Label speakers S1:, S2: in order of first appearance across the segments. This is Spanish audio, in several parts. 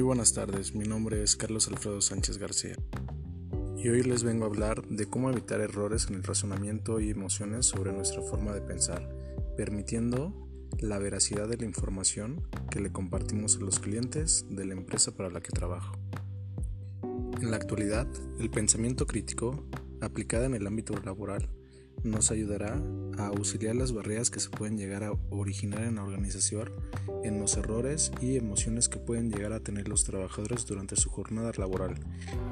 S1: buenas tardes, mi nombre es Carlos Alfredo Sánchez García y hoy les vengo a hablar de cómo evitar errores en el razonamiento y emociones sobre nuestra forma de pensar, permitiendo la veracidad de la información que le compartimos a los clientes de la empresa para la que trabajo. En la actualidad, el pensamiento crítico, aplicado en el ámbito laboral, nos ayudará a auxiliar las barreras que se pueden llegar a originar en la organización, en los errores y emociones que pueden llegar a tener los trabajadores durante su jornada laboral,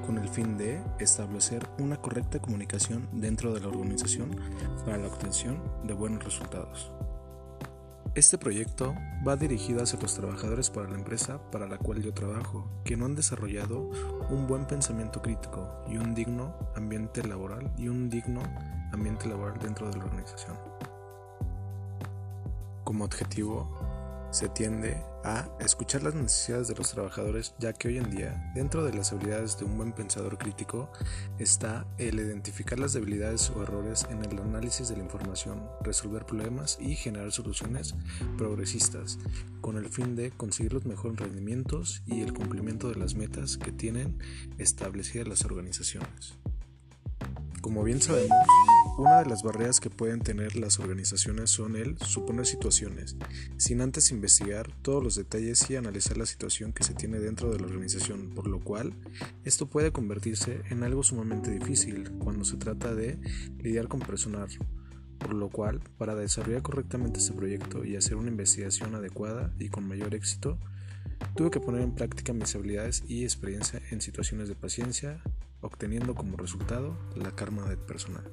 S1: con el fin de establecer una correcta comunicación dentro de la organización para la obtención de buenos resultados. Este proyecto va dirigido hacia los trabajadores para la empresa para la cual yo trabajo, que no han desarrollado un buen pensamiento crítico y un digno ambiente laboral y un digno ambiente laboral dentro de la organización. Como objetivo, se tiende a escuchar las necesidades de los trabajadores, ya que hoy en día, dentro de las habilidades de un buen pensador crítico, está el identificar las debilidades o errores en el análisis de la información, resolver problemas y generar soluciones progresistas, con el fin de conseguir los mejores rendimientos y el cumplimiento de las metas que tienen establecidas las organizaciones. Como bien sabemos, una de las barreras que pueden tener las organizaciones son el suponer situaciones, sin antes investigar todos los detalles y analizar la situación que se tiene dentro de la organización, por lo cual esto puede convertirse en algo sumamente difícil cuando se trata de lidiar con personal, por lo cual para desarrollar correctamente este proyecto y hacer una investigación adecuada y con mayor éxito, tuve que poner en práctica mis habilidades y experiencia en situaciones de paciencia, obteniendo como resultado la karma del personal.